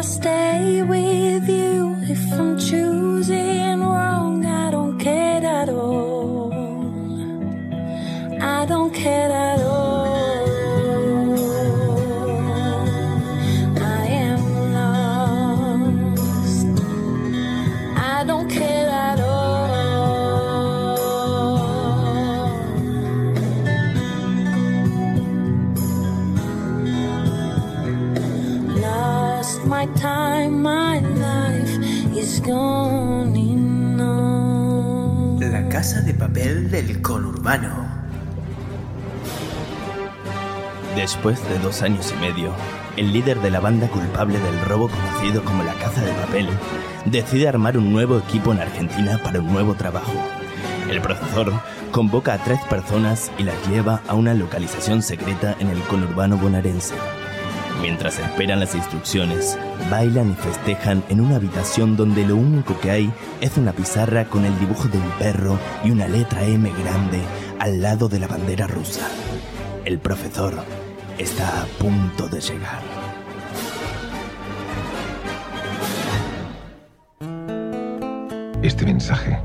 I stay with Después de dos años y medio, el líder de la banda culpable del robo conocido como la caza de papel decide armar un nuevo equipo en Argentina para un nuevo trabajo. El profesor convoca a tres personas y las lleva a una localización secreta en el conurbano bonaerense. Mientras esperan las instrucciones, bailan y festejan en una habitación donde lo único que hay es una pizarra con el dibujo de un perro y una letra M grande al lado de la bandera rusa. El profesor está a punto de llegar. Este mensaje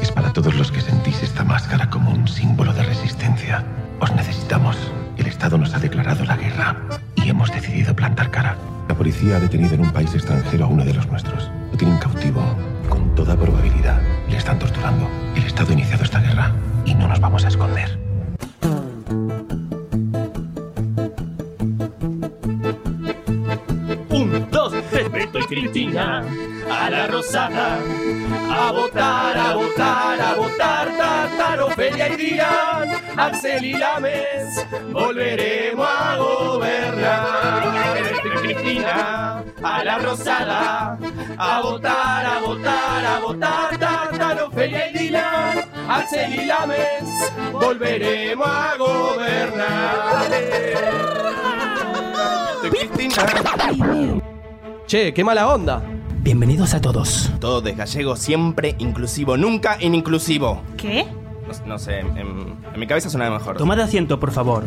es para todos los que sentís esta máscara como un símbolo de resistencia. Os necesitamos. El Estado nos ha declarado la guerra y hemos decidido plantar cara. La policía ha detenido en un país extranjero a uno de los nuestros. Lo tienen cautivo. Con toda probabilidad le están torturando. El Estado ha iniciado esta guerra y no nos vamos a esconder. Cristina, a la rosada, a votar, a votar, a votar, Tátaro, Feria y Díaz, Axel y Lames, volveremos a gobernar. Cristina, a la rosada, a votar, a votar, a votar, Tátaro, Feria y Díaz, Axel y Lames, volveremos a gobernar. Che, qué mala onda. Bienvenidos a todos. Todo de gallego siempre inclusivo, nunca inimclusivo. ¿Qué? No, no sé, en, en mi cabeza suena mejor. Tomad asiento, por favor.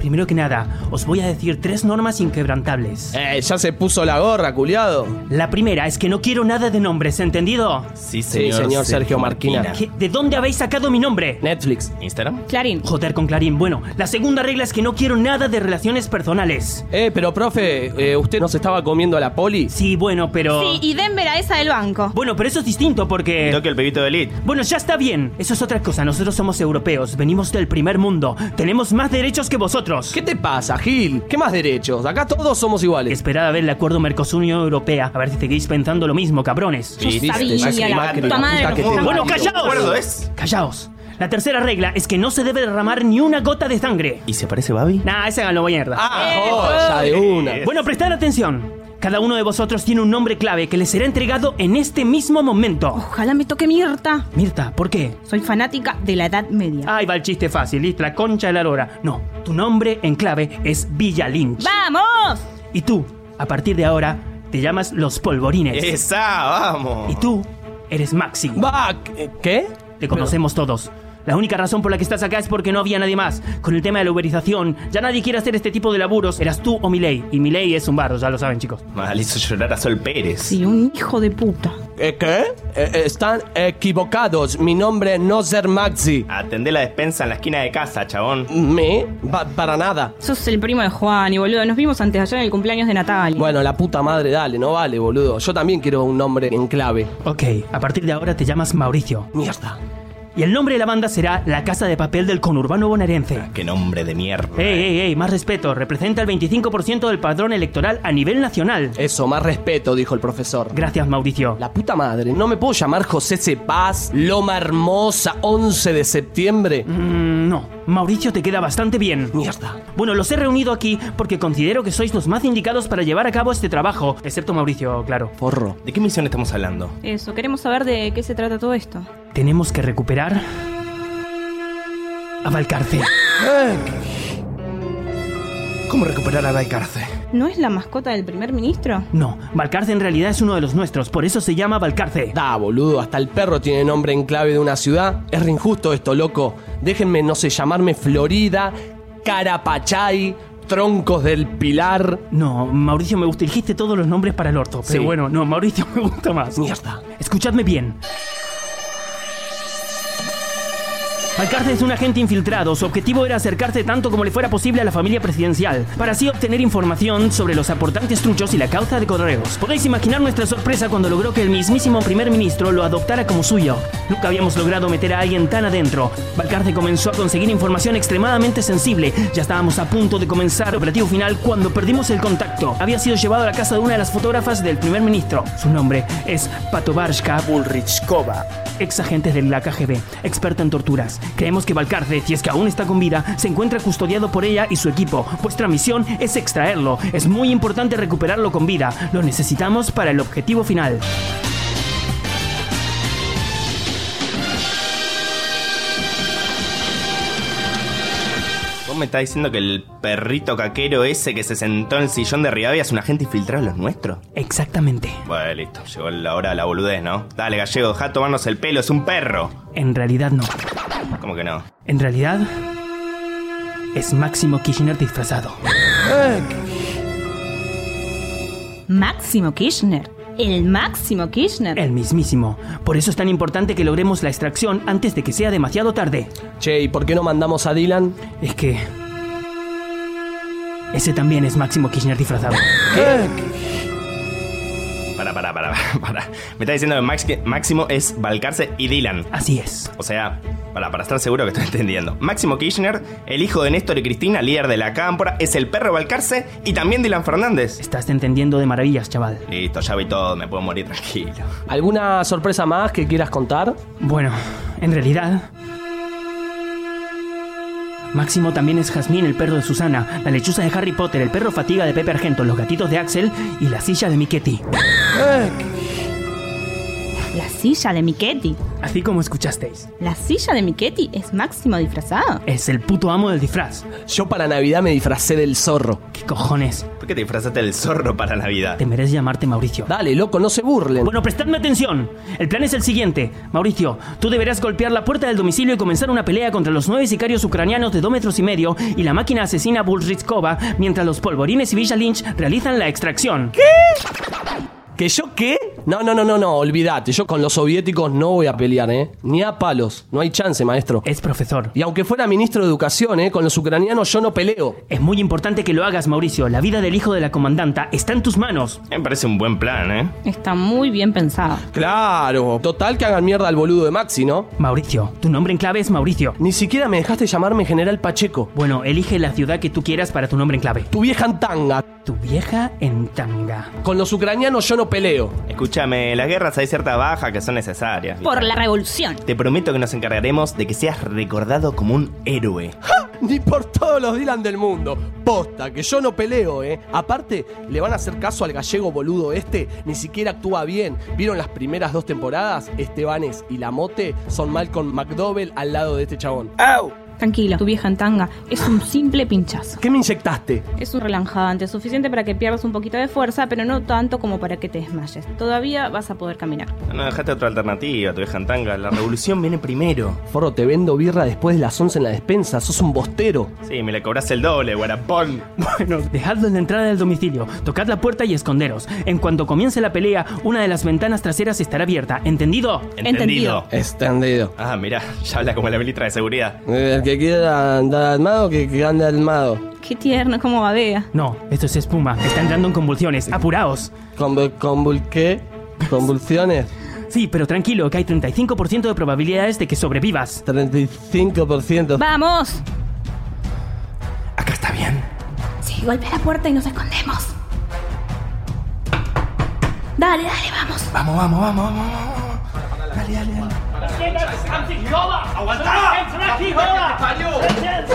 Primero que nada, os voy a decir tres normas inquebrantables. Eh, ya se puso la gorra, culiado. La primera es que no quiero nada de nombres, ¿entendido? Sí, Sí, señor Sergio Marquina. ¿Qué- ¿De dónde habéis sacado mi nombre? Netflix. ¿Instagram? Clarín. Joder con Clarín. Bueno, la segunda regla es que no quiero nada de relaciones personales. Eh, pero profe, eh, ¿usted no se estaba comiendo a la poli? Sí, bueno, pero... Sí, y Denver a esa del banco. Bueno, pero eso es distinto porque... Toque el pebito de Elite. Bueno, ya está bien. Eso es otra cosa. Nosotros somos europeos. Venimos del primer mundo. Tenemos más derechos que vosotros. ¿Qué te pasa, Gil? ¿Qué más derechos? Acá todos somos iguales. Esperad a ver el acuerdo Mercosur-Unión Europea. A ver si seguís pensando lo mismo, cabrones. Yo Viste, sabía, la Macri, puta la madre puta nos que te están Bueno, callaos. Callaos. La tercera regla es que no se debe derramar ni una gota de sangre. ¿Y se parece Babi? Nah, esa ganó mierda. Ah, joya de una. Bueno, prestad atención. Cada uno de vosotros tiene un nombre clave que les será entregado en este mismo momento. Ojalá me toque Mirta. Mirta, ¿por qué? Soy fanática de la Edad Media. Ay, va el chiste fácil, listo, la concha de la lora. No, tu nombre en clave es Villa Lynch. ¡Vamos! Y tú, a partir de ahora, te llamas Los Polvorines. ¡Esa! ¡Vamos! Y tú, eres Maxi. Va, ¿qué? Te conocemos todos. La única razón por la que estás acá es porque no había nadie más. Con el tema de la uberización, ya nadie quiere hacer este tipo de laburos. Eras tú o Milei. Y Milei es un barro, ya lo saben, chicos. Mal hizo llorar a Sol Pérez. Sí, un hijo de puta. Eh, ¿Qué? Eh, están equivocados. Mi nombre no es Ser Maxi. Atendé la despensa en la esquina de casa, chabón. ¿Me? Pa- para nada. Sos el primo de Juan y boludo. Nos vimos antes de ayer en el cumpleaños de Natalia. Bueno, la puta madre, dale, no vale, boludo. Yo también quiero un nombre en clave. Ok, a partir de ahora te llamas Mauricio. Mierda. Y el nombre de la banda será La Casa de Papel del Conurbano Bonaerense. Qué nombre de mierda. Ey, ey, ey, más respeto. Representa el 25% del padrón electoral a nivel nacional. Eso, más respeto, dijo el profesor. Gracias, Mauricio. La puta madre, ¿no me puedo llamar José C. Paz, Loma Hermosa, 11 de septiembre? Mm, no, Mauricio te queda bastante bien. Mierda. Bueno, los he reunido aquí porque considero que sois los más indicados para llevar a cabo este trabajo. Excepto Mauricio, claro. Porro. ¿De qué misión estamos hablando? Eso, queremos saber de qué se trata todo esto. Tenemos que recuperar... A Valcarce. ¿Cómo recuperar a Valcarce? ¿No es la mascota del primer ministro? No, Valcarce en realidad es uno de los nuestros, por eso se llama Valcarce. Da, boludo, hasta el perro tiene nombre en clave de una ciudad. Es re injusto esto, loco. Déjenme, no sé, llamarme Florida, Carapachay, troncos del pilar. No, Mauricio me gusta. Dijiste todos los nombres para el orto. Pero Sí. bueno, no, Mauricio me gusta más. Mierda. Escuchadme bien. Valcarce es un agente infiltrado. Su objetivo era acercarse tanto como le fuera posible a la familia presidencial, para así obtener información sobre los aportantes truchos y la causa de correos. Podéis imaginar nuestra sorpresa cuando logró que el mismísimo primer ministro lo adoptara como suyo. Nunca habíamos logrado meter a alguien tan adentro. Valcarce comenzó a conseguir información extremadamente sensible. Ya estábamos a punto de comenzar el operativo final cuando perdimos el contacto. Había sido llevado a la casa de una de las fotógrafas del primer ministro. Su nombre es Patovarska Ulrichkova. ex agente de la KGB, experta en torturas. Creemos que Valcarce, si es que aún está con vida, se encuentra custodiado por ella y su equipo. Vuestra misión es extraerlo. Es muy importante recuperarlo con vida. Lo necesitamos para el objetivo final. Me estás diciendo que el perrito caquero ese que se sentó en el sillón de Rivadavia es un agente infiltrado de los nuestros? Exactamente. Bueno, listo. Llegó la hora de la boludez, ¿no? Dale, gallego, deja de tomarnos el pelo, es un perro. En realidad no. ¿Cómo que no? En realidad es Máximo Kirchner disfrazado. Máximo Kirchner. El Máximo Kirchner. El mismísimo. Por eso es tan importante que logremos la extracción antes de que sea demasiado tarde. Che, ¿y por qué no mandamos a Dylan? Es que... Ese también es Máximo Kirchner disfrazado. Para, para. Me está diciendo que Max- que Máximo es Balcarce y Dylan. Así es. O sea, para, para estar seguro que estoy entendiendo. Máximo Kirchner, el hijo de Néstor y Cristina, líder de la cámpora, es el perro Balcarce y también Dylan Fernández. Estás entendiendo de maravillas, chaval. Listo, ya vi todo, me puedo morir tranquilo. ¿Alguna sorpresa más que quieras contar? Bueno, en realidad... Máximo también es Jazmín, el perro de Susana, la lechuza de Harry Potter, el perro fatiga de Pepe Argento, los gatitos de Axel y la silla de Miquetti. La silla de Miquetti. Así como escuchasteis. La silla de Miquetti es Máximo disfrazado. Es el puto amo del disfraz. Yo para Navidad me disfracé del zorro. ¿Qué cojones? ¿Por qué te disfrazaste del zorro para Navidad? Te mereces llamarte Mauricio. Dale, loco, no se burlen. Bueno, prestadme atención. El plan es el siguiente. Mauricio, tú deberás golpear la puerta del domicilio y comenzar una pelea contra los nueve sicarios ucranianos de dos metros y medio y la máquina asesina Bullritzkova mientras los polvorines y Villa Lynch realizan la extracción. ¿Que yo qué? No, no, no, no, no, olvídate. Yo con los soviéticos no voy a pelear, ¿eh? Ni a palos. No hay chance, maestro. Es profesor. Y aunque fuera ministro de Educación, ¿eh? Con los ucranianos yo no peleo. Es muy importante que lo hagas, Mauricio. La vida del hijo de la comandanta está en tus manos. Me parece un buen plan, ¿eh? Está muy bien pensado. Claro. Total que hagan mierda al boludo de Maxi, ¿no? Mauricio, tu nombre en clave es Mauricio. Ni siquiera me dejaste llamarme General Pacheco. Bueno, elige la ciudad que tú quieras para tu nombre en clave. Tu vieja en tanga. Tu vieja en tanga. Con los ucranianos yo no peleo. Escúchame, en las guerras hay ciertas bajas que son necesarias. Por la revolución. Te prometo que nos encargaremos de que seas recordado como un héroe. Ni por todos los Dylan del mundo. Posta, que yo no peleo, ¿eh? Aparte, le van a hacer caso al gallego boludo este. Ni siquiera actúa bien. ¿Vieron las primeras dos temporadas? Estebanes y La Mote son Malcolm McDowell al lado de este chabón. Tranquilo, tu vieja en tanga es un simple pinchazo. ¿Qué me inyectaste? Es un relajante, suficiente para que pierdas un poquito de fuerza, pero no tanto como para que te desmayes. Todavía vas a poder caminar. No dejaste otra alternativa, tu vieja en tanga. La revolución viene primero. Forro, te vendo birra después de las 11 en la despensa. Sos un bostero. Sí, me le cobras el doble, guarapón. Bueno, dejadlo en la entrada del domicilio, tocad la puerta y esconderos. En cuanto comience la pelea, una de las ventanas traseras estará abierta. ¿Entendido? Entendido. Extendido. Ah, mira, ya habla como la militra de seguridad. El que quiera andar armado, que, que ande armado. Qué tierno, cómo babea. No, esto es espuma. Está entrando en convulsiones. Apuraos. Convul, convul- ¿qué? ¿Convulsiones? Sí, pero tranquilo, que hay 35% de probabilidades de que sobrevivas. 35%. ¡Vamos! Acá está bien. Sí, golpea la puerta y nos escondemos. Dale, dale, vamos. Vamos, vamos, vamos, vamos.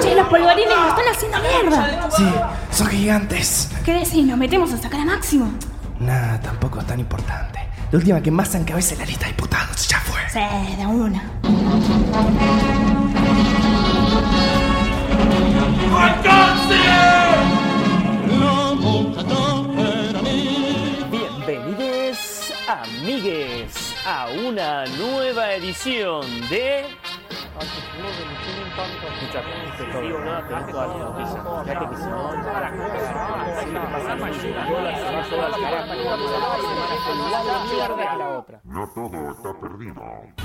Che, los polvorines nos están haciendo mierda. Sí, son gigantes. ¿Qué decís? ¿Nos metemos a sacar a Máximo? Nada, tampoco es tan importante. La última que más encabece en la lista de diputados ya fue. Sí, de una. Bienvenidos, amigues, a una nueva edición de No todo está perdido.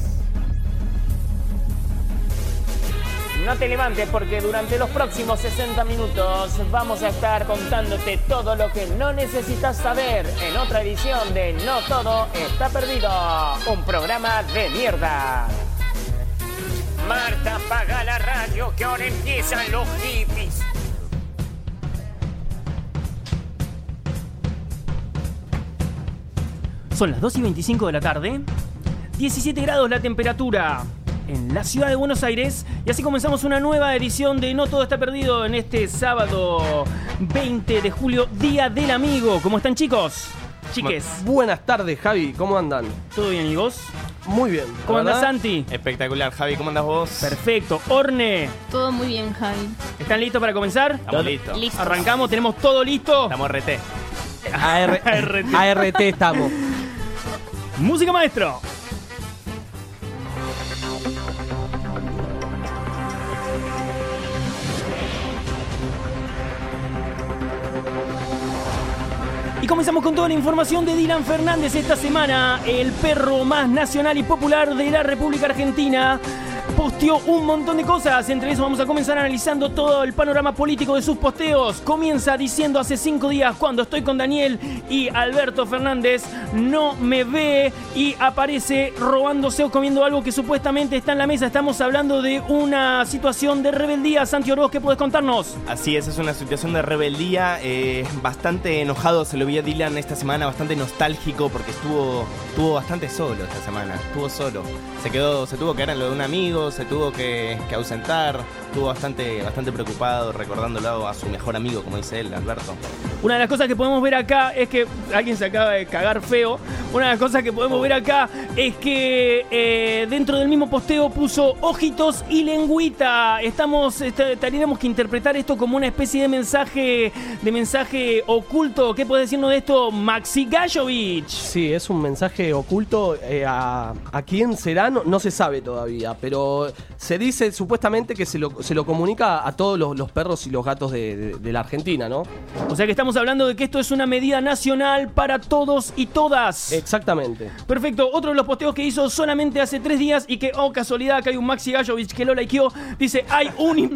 No te levantes porque durante los próximos 60 minutos vamos a estar contándote todo lo que no necesitas saber en otra edición de No Todo Está Perdido, un programa de mierda. Marta, apaga la radio que ahora empiezan los hippies. Son las 2 y 25 de la tarde. 17 grados la temperatura en la ciudad de Buenos Aires. Y así comenzamos una nueva edición de No Todo Está Perdido en este sábado 20 de julio, Día del Amigo. ¿Cómo están chicos? Chiques. Buenas tardes, Javi. ¿Cómo andan? ¿Todo bien, y vos? Muy bien. ¿Cómo verdad, Santi? Espectacular, Javi, ¿cómo andas vos? Perfecto. Orne, Todo muy bien, Javi. ¿están listos para comenzar? Estamos listos. Listos. Arrancamos, tenemos todo listo. Estamos RT. AR- ART. ART estamos. Música maestro. Comenzamos con toda la información de Dylan Fernández esta semana. El perro más nacional y popular de la República Argentina posteó un montón de cosas. Entre eso vamos a comenzar analizando todo el panorama político de sus posteos. Comienza diciendo hace cinco días cuando estoy con Daniel y Alberto Fernández no me ve y aparece robándose o comiendo algo que supuestamente está en la mesa. Estamos hablando de una situación de rebeldía. Santi Oroz, ¿qué puedes contarnos? Así es, es una situación de rebeldía. eh, bastante enojado se lo vi a Dylan esta semana, bastante nostálgico porque estuvo, estuvo bastante solo esta semana. Estuvo solo. Se quedó, se tuvo que quedar en lo de un amigo, se tuvo que, ausentar. Estuvo bastante, bastante preocupado, recordándolo a su mejor amigo, como dice él, Alberto. Una de las cosas que podemos ver acá es que alguien se acaba de cagar feo. Una de las cosas que podemos ver acá es que eh, dentro del mismo posteo puso ojitos y lengüita. Estamos, este, tendríamos que interpretar esto como una especie de mensaje, de mensaje oculto. ¿Qué puedes decirnos de esto, Maxi Gallovich? Sí, es un mensaje oculto. eh, a, a quién será? No, no se sabe todavía. Pero se dice supuestamente que se lo, se lo comunica a todos los, los perros y los gatos de, de- de la Argentina, ¿no? O sea que estamos hablando de que esto es una medida nacional para todos y todas. Exactamente. Perfecto, otro de los posteos que hizo solamente hace tres días y que, oh casualidad, que hay un Maxi Gallovich que lo likeó, dice, hay un,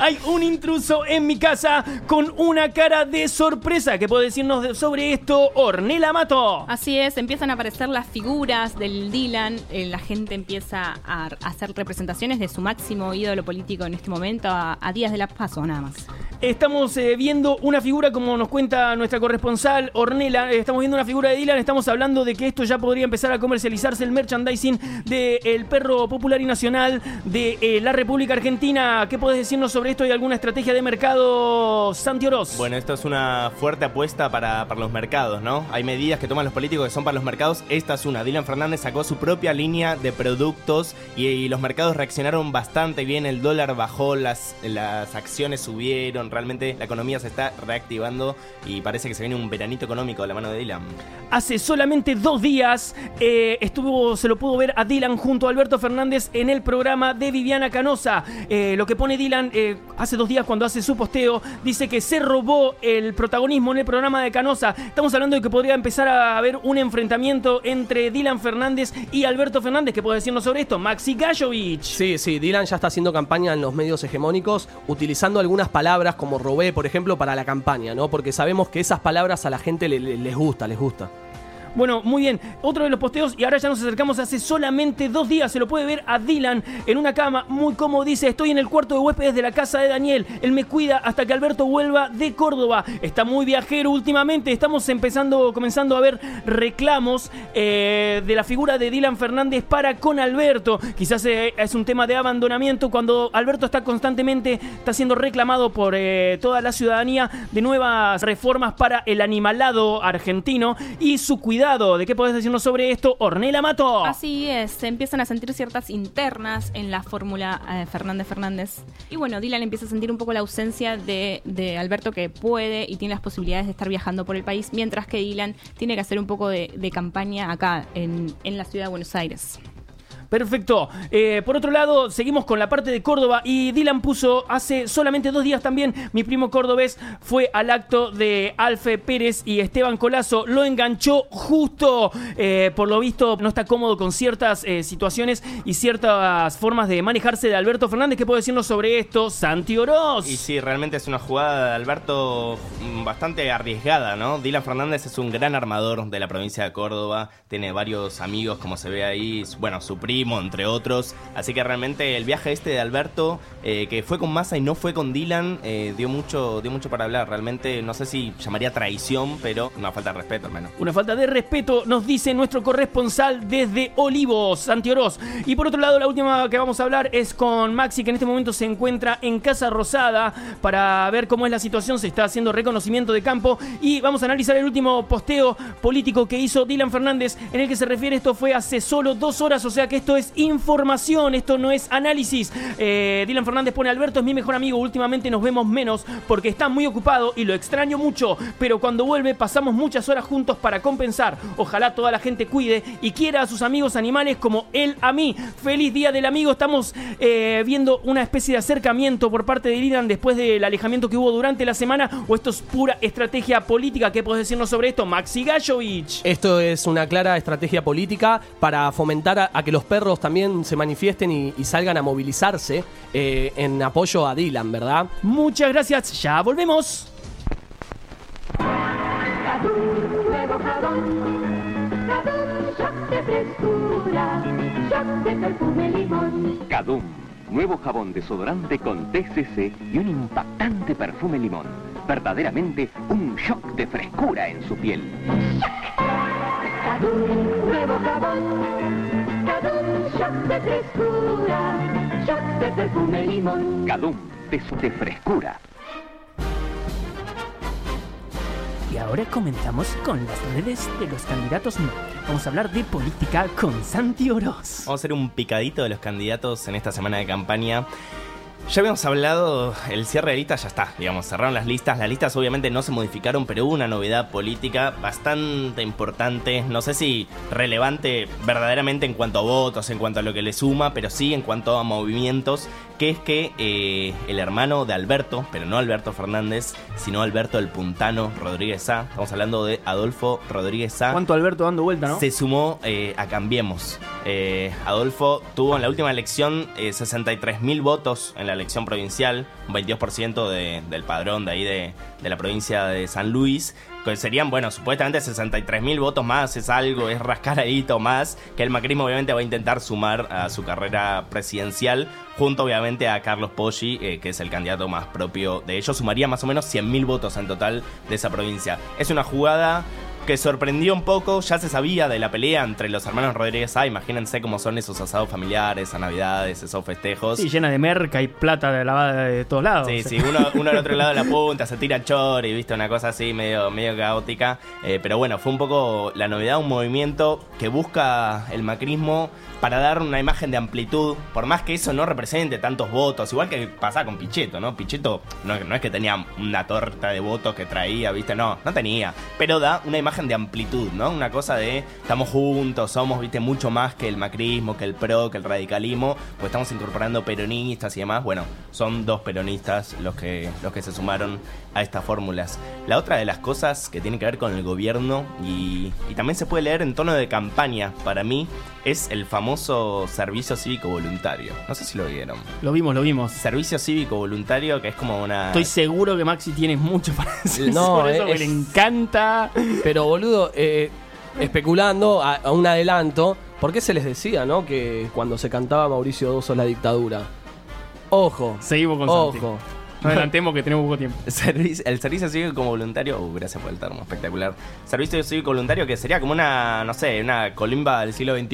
hay un intruso en mi casa con una cara de sorpresa. ¿Qué puede decirnos de- sobre esto, Ornela Mato? Así es, empiezan a aparecer las figuras del Dylan, eh, la gente empieza a hacer representaciones de su máximo ídolo político en este momento, a, a días de la paso nada más. Estamos eh, viendo una figura, como nos cuenta nuestra corresponsal Ornela, eh, estamos viendo una figura de Dylan, estamos hablando de que esto ya podría empezar a comercializarse el merchandising del perro popular y nacional de la República Argentina. ¿Qué puedes decirnos sobre esto? ¿Hay alguna estrategia de mercado, Santi Oroz? Bueno, esto es una fuerte apuesta para, para los mercados, ¿no? Hay medidas que toman los políticos que son para los mercados. Esta es una. Dylan Fernández sacó su propia línea de productos y, y los mercados reaccionaron bastante bien. El dólar bajó, las, las acciones subieron. Realmente la economía se está reactivando y parece que se viene un veranito económico de la mano de Dylan. Hace solamente dos días eh, estuvo, se lo pudo ver a Dylan junto a Alberto Fernández en el programa de Viviana Canosa. Eh, lo que pone Dylan hace dos días cuando hace su posteo, dice que se robó el protagonismo en el programa de Canosa. Estamos hablando de que podría empezar a haber un enfrentamiento entre Dylan Fernández y Alberto Fernández. ¿Qué puede decirnos sobre esto? Maxi Gallovich. Sí, sí, Dylan ya está haciendo campaña en los medios hegemónicos, utilizando algunas palabras como robé, por ejemplo, para la campaña, ¿no? Porque sabemos que esas palabras a la gente le- le- les gusta, les gusta. Bueno, muy bien. Otro de los posteos, y ahora ya nos acercamos hace solamente dos días. Se lo puede ver a Dylan en una cama, muy cómodo. Dice: Estoy en el cuarto de huéspedes de la casa de Daniel. Él me cuida hasta que Alberto vuelva de Córdoba. Está muy viajero últimamente. Estamos empezando, comenzando a ver reclamos eh, de la figura de Dylan Fernández para con Alberto. Quizás eh, es un tema de abandonamiento cuando Alberto está constantemente, está siendo reclamado por eh, toda la ciudadanía de nuevas reformas para el animalado argentino y su cuidado. ¿De qué podés decirnos sobre esto, Ornella Mato? Así es, se empiezan a sentir ciertas internas en la fórmula eh, Fernández Fernández. Y bueno, Dylan empieza a sentir un poco la ausencia de, de Alberto que puede y tiene las posibilidades de estar viajando por el país, mientras que Dylan tiene que hacer un poco de, de campaña acá en, en la ciudad de Buenos Aires. Perfecto. Eh, por otro lado, seguimos con la parte de Córdoba y Dylan puso hace solamente dos días también, mi primo cordobés fue al acto de Alfe Pérez y Esteban Colazo, lo enganchó justo, eh, por lo visto no está cómodo con ciertas eh, situaciones y ciertas formas de manejarse de Alberto Fernández. ¿Qué puede decirnos sobre esto, Santi Oroz? Y sí, realmente es una jugada de Alberto mm, bastante arriesgada, ¿no? Dylan Fernández es un gran armador de la provincia de Córdoba, tiene varios amigos, como se ve ahí, bueno, su entre otros. Así que realmente el viaje este de Alberto, eh, que fue con Massa y no fue con Dylan, eh, dio, mucho, dio mucho para hablar. Realmente no sé si llamaría traición, pero una falta de respeto, al menos. Una falta de respeto, nos dice nuestro corresponsal desde Olivos, Santi Oroz. Y por otro lado, la última que vamos a hablar es con Maxi, que en este momento se encuentra en Casa Rosada para ver cómo es la situación. Se está haciendo reconocimiento de campo y vamos a analizar el último posteo político que hizo Dylan Fernández, en el que se refiere esto fue hace solo dos horas, o sea que esto es información, esto no es análisis. Eh, Dylan Fernández pone, Alberto es mi mejor amigo, últimamente nos vemos menos porque está muy ocupado y lo extraño mucho, pero cuando vuelve pasamos muchas horas juntos para compensar. Ojalá toda la gente cuide y quiera a sus amigos animales como él a mí. Feliz Día del Amigo, estamos eh, viendo una especie de acercamiento por parte de Dylan después del alejamiento que hubo durante la semana o esto es pura estrategia política. ¿Qué puedes decirnos sobre esto, Maxi Gajovich? Esto es una clara estrategia política para fomentar a, a que los perros también se manifiesten y, y salgan a movilizarse eh, en apoyo a Dylan, ¿verdad? Muchas gracias, ya volvemos. nuevo jabón, jabón shock de frescura, shock de perfume limón. Cadum, nuevo jabón desodorante con TCC y un impactante perfume limón. Verdaderamente un shock de frescura en su piel. Cadum, nuevo jabón, Cadum shock de frescura, shock de perfume limón. Cadum, de frescura. Y ahora comenzamos con las redes de los candidatos. No, Vamos a hablar de política con Santi Oroz. Vamos a hacer un picadito de los candidatos en esta semana de campaña. Ya habíamos hablado, el cierre de listas ya está, digamos, cerraron las listas. Las listas obviamente no se modificaron, pero hubo una novedad política bastante importante. No sé si relevante verdaderamente en cuanto a votos, en cuanto a lo que le suma, pero sí en cuanto a movimientos, que es que eh, el hermano de Alberto, pero no Alberto Fernández, sino Alberto el Puntano Rodríguez A, estamos hablando de Adolfo Rodríguez A, ¿Cuánto Alberto dando vuelta, no? se sumó eh, a Cambiemos. Eh, Adolfo tuvo en la última elección eh, 63.000 votos en la elección provincial, un 22% de- del padrón de ahí de, de la provincia de San Luis. Que serían, bueno, supuestamente 63.000 votos más, es algo, es rascadito más, que el macrismo obviamente va a intentar sumar a su carrera presidencial, junto obviamente a Carlos Poggi, eh, que es el candidato más propio de ellos, sumaría más o menos 100.000 votos en total de esa provincia. Es una jugada que sorprendió un poco, ya se sabía de la pelea entre los hermanos Rodríguez A, imagínense cómo son esos asados familiares, a navidades, esos festejos. Sí, llena de merca y plata de lavada de todos lados. Sí, sí, uno, uno al otro lado de la punta, se tira chori, viste, una cosa así medio, medio caótica. Eh, pero bueno, fue un poco la novedad, un movimiento que busca el macrismo para dar una imagen de amplitud, por más que eso no represente tantos votos, igual que pasaba con Pichetto, ¿no? Pichetto no, no es que tenía una torta de votos que traía, viste, no, no tenía, pero da una imagen de amplitud, ¿no? Una cosa de estamos juntos, somos, viste, mucho más que el macrismo, que el PRO, que el radicalismo, pues estamos incorporando peronistas y demás, bueno, son dos peronistas los que, los que se sumaron a estas fórmulas. La otra de las cosas que tiene que ver con el gobierno y, y también se puede leer en tono de campaña, para mí, es el famoso servicio cívico voluntario. No sé si lo vieron. Lo vimos, lo vimos. Servicio cívico voluntario, que es como una. Estoy seguro que Maxi tiene mucho para decir No, sobre eso, que le encanta. Pero boludo, eh, especulando a, a un adelanto, ¿por qué se les decía, no? Que cuando se cantaba Mauricio Doso la dictadura. Ojo. Seguimos con Ojo. No adelantemos que tenemos poco tiempo. Servicio- el servicio cívico como voluntario, uh, gracias por el termo, espectacular. Servicio cívico voluntario que sería como una, no sé, una colimba del siglo XXI,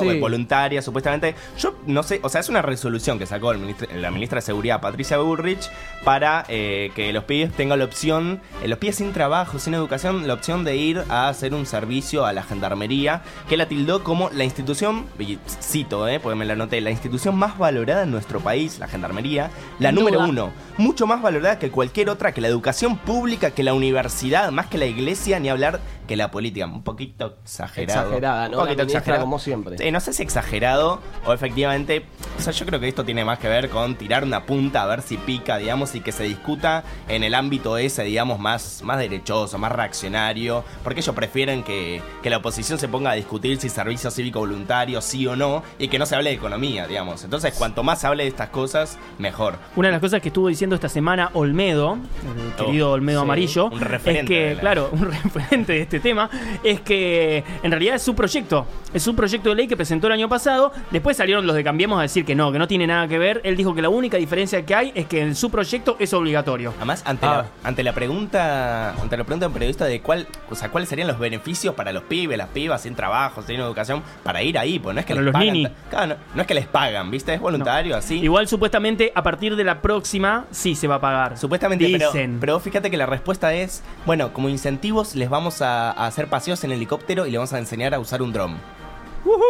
Sí. eh, voluntaria supuestamente. Yo no sé, o sea, es una resolución que sacó el ministro- la ministra de Seguridad, Patricia Bullrich, para eh, que los pibes tengan la opción, eh, los pibes sin trabajo, sin educación, la opción de ir a hacer un servicio a la gendarmería, que la tildó como la institución, y cito, eh, porque me la anoté, la institución más valorada en nuestro país, la gendarmería, la Sin número duda. uno mucho más valorada que cualquier otra, que la educación pública, que la universidad, más que la iglesia, ni hablar que la política. Un poquito exagerado. Exagerada, ¿no? Un poquito exagerado. como siempre. Sí, no sé si exagerado o efectivamente. O sea, yo creo que esto tiene más que ver con tirar una punta a ver si pica, digamos, y que se discuta en el ámbito ese, digamos, más, más derechoso, más reaccionario. Porque ellos prefieren que, que la oposición se ponga a discutir si servicio cívico voluntario sí o no, y que no se hable de economía, digamos. Entonces, cuanto más se hable de estas cosas, mejor. Una de las cosas que estuvo diciendo esta semana Olmedo, el Oh, querido Olmedo sí, Amarillo, un referente es que, la- claro, un referente de este tema, es que en realidad es su proyecto, es su proyecto de ley que presentó el año pasado, después salieron los de Cambiemos a decir que no, que no tiene nada que ver, él dijo que la única diferencia que hay es que en su proyecto es obligatorio. Además, ante, Ah. la, ante la pregunta, ante la pregunta de un periodista de cuál, o sea, cuáles serían los beneficios para los pibes, las pibas sin trabajo, sin educación, para ir ahí, pues no es que Para les los pagan, nini. Claro, no, no es que les pagan, ¿viste? Es voluntario, así. Igual supuestamente a partir de la próxima sí se va a pagar. Supuestamente, pero, Dicen. pero fíjate que la respuesta es, bueno, como incentivos les vamos a, a hacer paseos en helicóptero y les vamos a enseñar a usar un dron.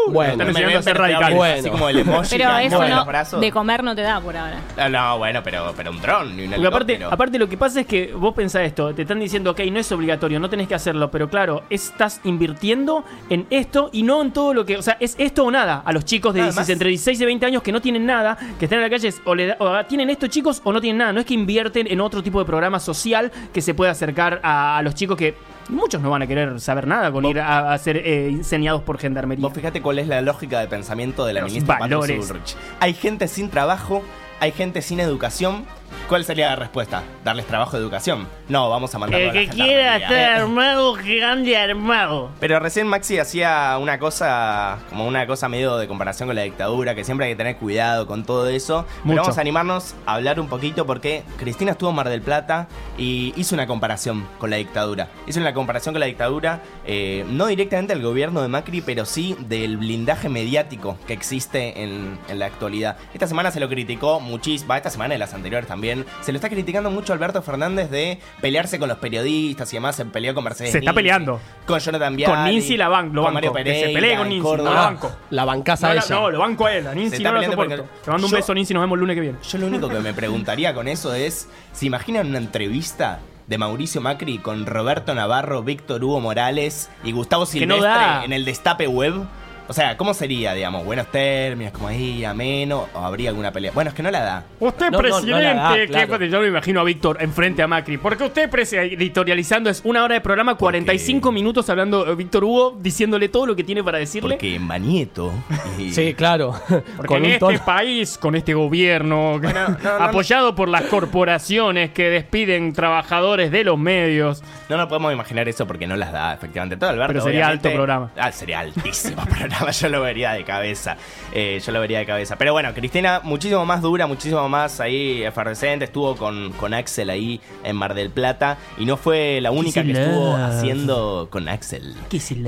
Bueno, Están enseñando a ser radicales. Bueno. Así como el emoji Pero eso mueve no, los brazos. de comer no te da por ahora. Ah, No, bueno, pero, pero un dron y un Porque aparte, aparte lo que pasa es que vos pensás esto, te están diciendo, ok, no es obligatorio, no tenés que hacerlo, pero claro, estás invirtiendo en esto y no en todo lo que, o sea, es esto o nada a los chicos de Además- 16, entre 16 y 20 años que no tienen nada, que están en la calle, es o, le da- o tienen esto chicos o no tienen nada, no es que invierten en otro tipo de programa social que se pueda acercar a, a los chicos que muchos no van a querer saber nada con ir a, a ser eh, enseñados por gendarmería. Vos fíjate cuál es la lógica de pensamiento de la Los ministra valores. Hay gente sin trabajo, hay gente sin educación. ¿Cuál sería la respuesta? ¿Darles trabajo de educación? No, vamos a mandarlo a la gendarmería. armado, gigante armado. Pero recién Maxi hacía una cosa, como una cosa medio de comparación con la dictadura, que siempre hay que tener cuidado con todo eso. Pero Mucho. vamos a animarnos a hablar un poquito porque Cristina estuvo en Mar del Plata y hizo una comparación con la dictadura. Hizo una comparación con la dictadura, eh, no directamente del gobierno de Macri, pero sí del blindaje mediático que existe en, en la actualidad. Esta semana se lo criticó muchísimo, esta semana y las anteriores también, se lo está criticando mucho a Alberto Fernández de pelearse con los periodistas y demás, se peleó con Mercedes Se está peleando. Con Jonathan Viali. Con Ninzi la ban- lo con banco, que se pelee con no la banco. La bancasa No, la- ella. no, lo banco a él, a está no lo soporto. porque- Te mando un Yo- beso, Ninzi, nos vemos el lunes que viene. Yo lo único que me preguntaría con eso es, ¿se imaginan una entrevista de Mauricio Macri con Roberto Navarro, Víctor Hugo Morales y Gustavo no Silvestre en el Destape Web? O sea, ¿cómo sería, digamos? Buenos términos, como ahí, ameno, o habría alguna pelea. Bueno, es que no la da. Usted, No, no, no presidente, la da, que- claro. yo me imagino a Víctor enfrente a Macri. Porque usted, presi- editorializando, es una hora de programa, 45 minutos hablando eh, Víctor Hugo, diciéndole todo lo que tiene para decirle. Porque Manieto y- Sí, claro. Porque Con en un este tono- país, con este gobierno, no, no, apoyado por las corporaciones que despiden trabajadores de los medios. No nos podemos imaginar eso porque no las da, efectivamente. Todo Alberto, Pero sería obviamente- alto programa. Ah, sería altísimo programa. Yo lo vería de cabeza. Eh, yo lo vería de cabeza. Pero bueno, Cristina, muchísimo más dura, muchísimo más ahí efervescente. Estuvo con, con Axel ahí en Mar del Plata. Y no fue la única que estuvo haciendo con Axel.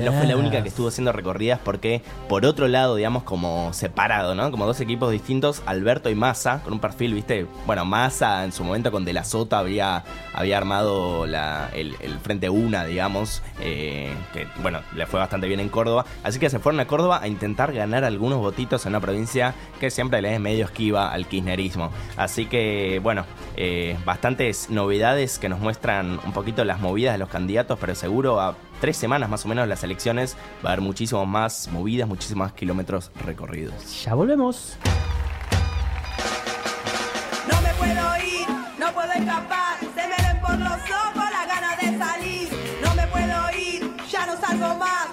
No fue la única que estuvo haciendo recorridas porque, por otro lado, digamos, como separado, ¿no? Como dos equipos distintos, Alberto y Massa, con un perfil, ¿viste? Bueno, Massa en su momento con De La Sota había, había armado la, el, el Frente Una, digamos, eh, que, bueno, le fue bastante bien en Córdoba. Así que se fueron a Córdoba a intentar ganar algunos votitos en una provincia que siempre le es medio esquiva al kirchnerismo. Así que, bueno, eh, bastantes novedades que nos muestran un poquito las movidas de los candidatos, pero seguro a tres semanas más o menos de las elecciones va a haber muchísimas más movidas, muchísimos más kilómetros recorridos. Ya volvemos. No me puedo ir, no puedo escapar, se me ven por los ojos las ganas de salir. No me puedo ir, ya no salgo más,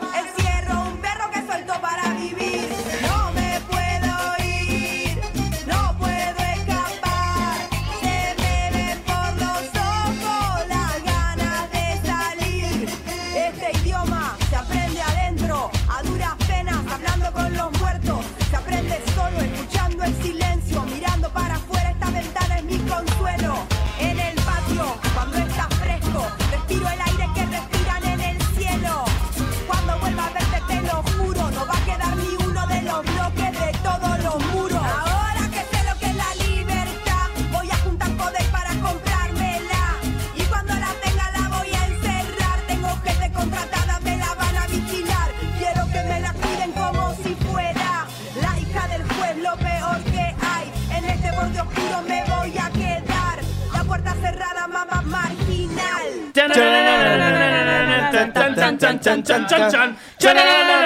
chan chan chan chan chan chan.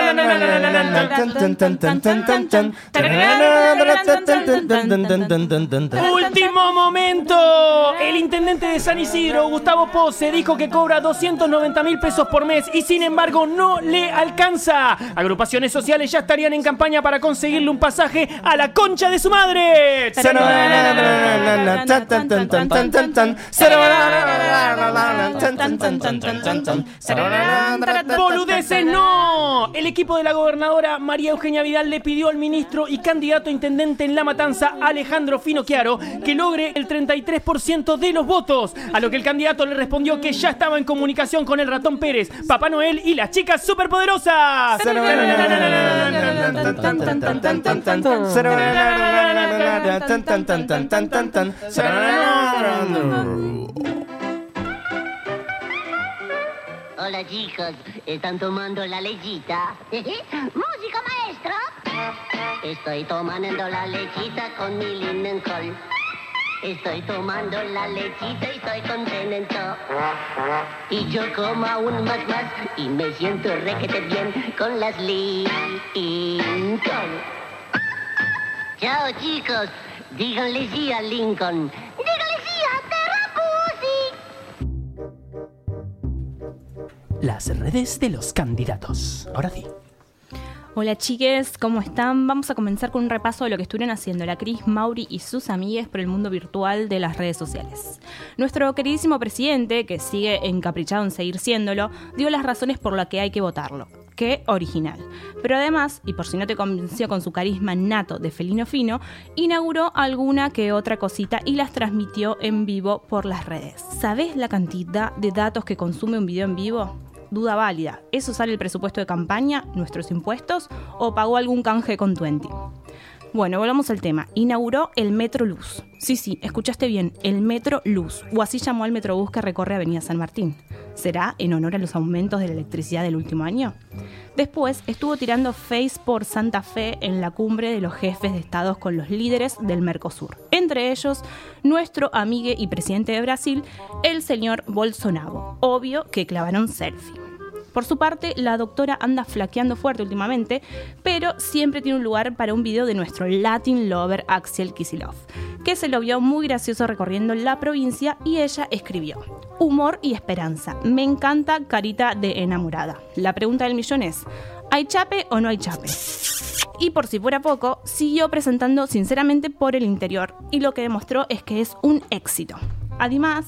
Último momento. El intendente de San Isidro, Gustavo Pose, dijo que cobra 290 mil pesos por mes y sin embargo no le alcanza. Agrupaciones sociales ya estarían en campaña para conseguirle un pasaje a la concha de su madre. ¡Boludeces no! El equipo de la gobernadora María Eugenia Vidal le pidió al ministro y candidato a intendente en La Matanza, Alejandro Finocchiaro, que logre el 33% de los votos. A lo que el candidato le respondió que ya estaba en comunicación con el ratón Pérez, Papá Noel y las chicas superpoderosas. Hola chicos, ¿están tomando la lechita? ¿Música maestro? Estoy tomando la lechita con mi Lindencol. Estoy tomando la lechita y estoy contento. Y yo como aún más más y me siento requete bien con las Lincoln. Chao chicos, díganle sí a Lincoln. Las redes de los candidatos. Ahora sí. Hola chiques, ¿cómo están? Vamos a comenzar con un repaso de lo que estuvieron haciendo la Cris, Mauri y sus amigues por el mundo virtual de las redes sociales. Nuestro queridísimo presidente, que sigue encaprichado en seguir siéndolo, dio las razones por las que hay que votarlo. Qué original. Pero además, y por si no te convenció con su carisma nato de felino fino, inauguró alguna que otra cosita y las transmitió en vivo por las redes. ¿Sabés la cantidad de datos que consume un video en vivo? Duda válida. ¿Eso sale el presupuesto de campaña, nuestros impuestos o pagó algún canje con Twenty? Bueno, volvamos al tema. Inauguró el Metro Luz. Sí, sí, escuchaste bien, el Metro Luz, o así llamó al Metrobús que recorre Avenida San Martín. ¿Será en honor a los aumentos de la electricidad del último año? Después estuvo tirando face por Santa Fe en la cumbre de los jefes de estados con los líderes del Mercosur. Entre ellos, nuestro amigo y presidente de Brasil, el señor Bolsonaro. Obvio que clavaron selfie. Por su parte, la doctora anda flaqueando fuerte últimamente, pero siempre tiene un lugar para un video de nuestro Latin lover Axel Kisilov, que se lo vio muy gracioso recorriendo la provincia y ella escribió: Humor y esperanza. Me encanta carita de enamorada. La pregunta del millón es: ¿hay chape o no hay chape? Y por si fuera poco, siguió presentando sinceramente por el interior y lo que demostró es que es un éxito. Además,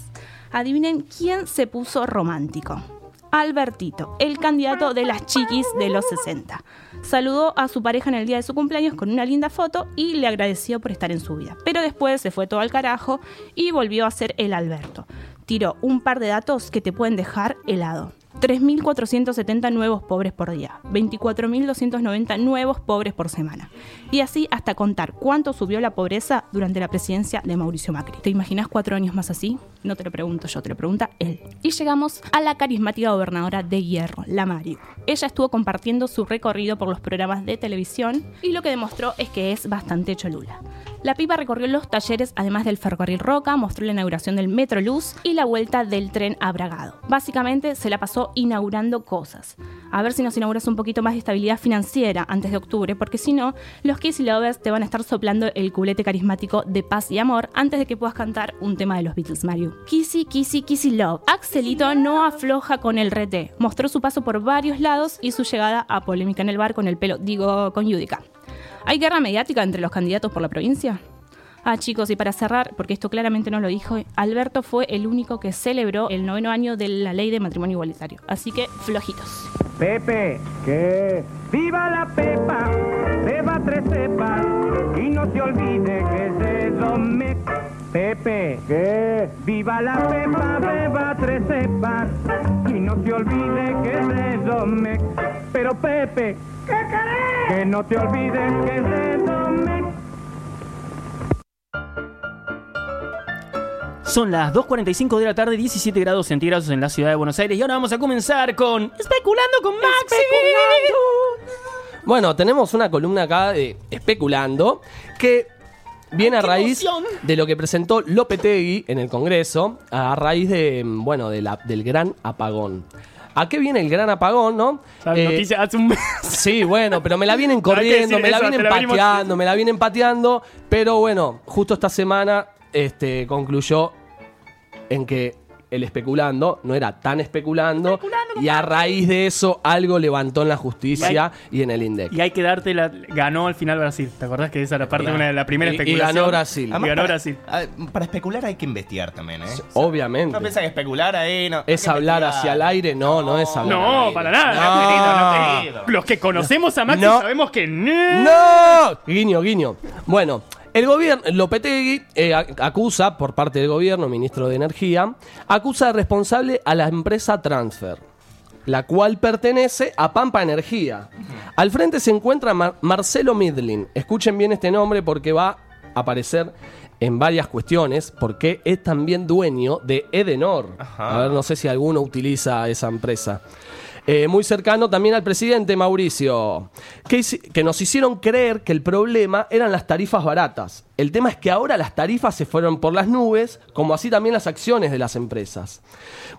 adivinen quién se puso romántico. Albertito, el candidato de las chiquis de los 60. Saludó a su pareja en el día de su cumpleaños con una linda foto y le agradeció por estar en su vida. Pero después se fue todo al carajo y volvió a ser el Alberto. Tiró un par de datos que te pueden dejar helado. 3.470 nuevos pobres por día, 24.290 nuevos pobres por semana. Y así hasta contar cuánto subió la pobreza durante la presidencia de Mauricio Macri. ¿Te imaginas cuatro años más así? No te lo pregunto yo, te lo pregunta él. Y llegamos a la carismática gobernadora de Hierro, la Mari. Ella estuvo compartiendo su recorrido por los programas de televisión y lo que demostró es que es bastante cholula. La pipa recorrió los talleres, además del ferrocarril Roca, mostró la inauguración del Metro Luz y la vuelta del tren a Bragado. Básicamente se la pasó inaugurando cosas. A ver si nos inauguras un poquito más de estabilidad financiera antes de octubre, porque si no, los Kiss Lovers te van a estar soplando el culete carismático de paz y amor antes de que puedas cantar un tema de los Beatles, Mario. Kissy, Kissy, Kissy Love. Axelito no afloja con el rete. Mostró su paso por varios lados y su llegada a polémica en el bar con el pelo, digo, con Yudica. ¿Hay guerra mediática entre los candidatos por la provincia? Ah, chicos, y para cerrar, porque esto claramente no lo dijo, Alberto fue el único que celebró el noveno año de la ley de matrimonio igualitario. Así que, flojitos. Pepe, que viva la Pepa, beba tres cepas y no se olvide que es de Domec. Pepe, que viva la Pepa, beba tres cepas y no se olvide que es de Domec. Pero Pepe, ¿qué querés? Que no te olvides que es de Domec. Son las 2.45 de la tarde, 17 grados centígrados en la ciudad de Buenos Aires. Y ahora vamos a comenzar con Especulando con Maxi. Bueno, tenemos una columna acá de especulando que viene a raíz de lo que presentó Lopetegui en el Congreso, a raíz de, mm, bueno, de la- del gran apagón. ¿A qué viene el gran apagón, no? La Eh, noticia hace un mes. Sí, bueno, pero me la vienen corriendo, me la eso, vienen la pateando, me la vienen pateando, pero bueno, justo esta semana este, concluyó en que el especulando no era tan especulando, y a raíz de eso algo levantó en la justicia y, en el INDEC. Y hay que darte la. Ganó al final Brasil. ¿Te acordás que esa era parte de una de la primera Y- y especulación? ganó Brasil. Y Además, ganó para, Brasil. a- para especular hay que investigar también, ¿eh? Obviamente. No piensa que especular ahí, no. Es hablar investigar. hacia el aire, no, no, es hablar. al No, aire. para nada. No. Querido, no, querido. Los que conocemos a Maxi No. sabemos que no. ¡No! Guiño, guiño. Bueno, el gobierno, Lopetegui eh, ac- acusa, por parte del gobierno, ministro de Energía, acusa de responsable a la empresa Transfer, la cual pertenece a Pampa Energía. Al frente se encuentra Mar- Marcelo Midlin. Escuchen bien este nombre porque va a aparecer en varias cuestiones, porque es también dueño de Edenor. Ajá. A ver, no sé si alguno utiliza esa empresa. Eh, muy cercano también al presidente Mauricio, que, nos hicieron creer que el problema eran las tarifas baratas. El tema es que ahora las tarifas se fueron por las nubes, como así también las acciones de las empresas.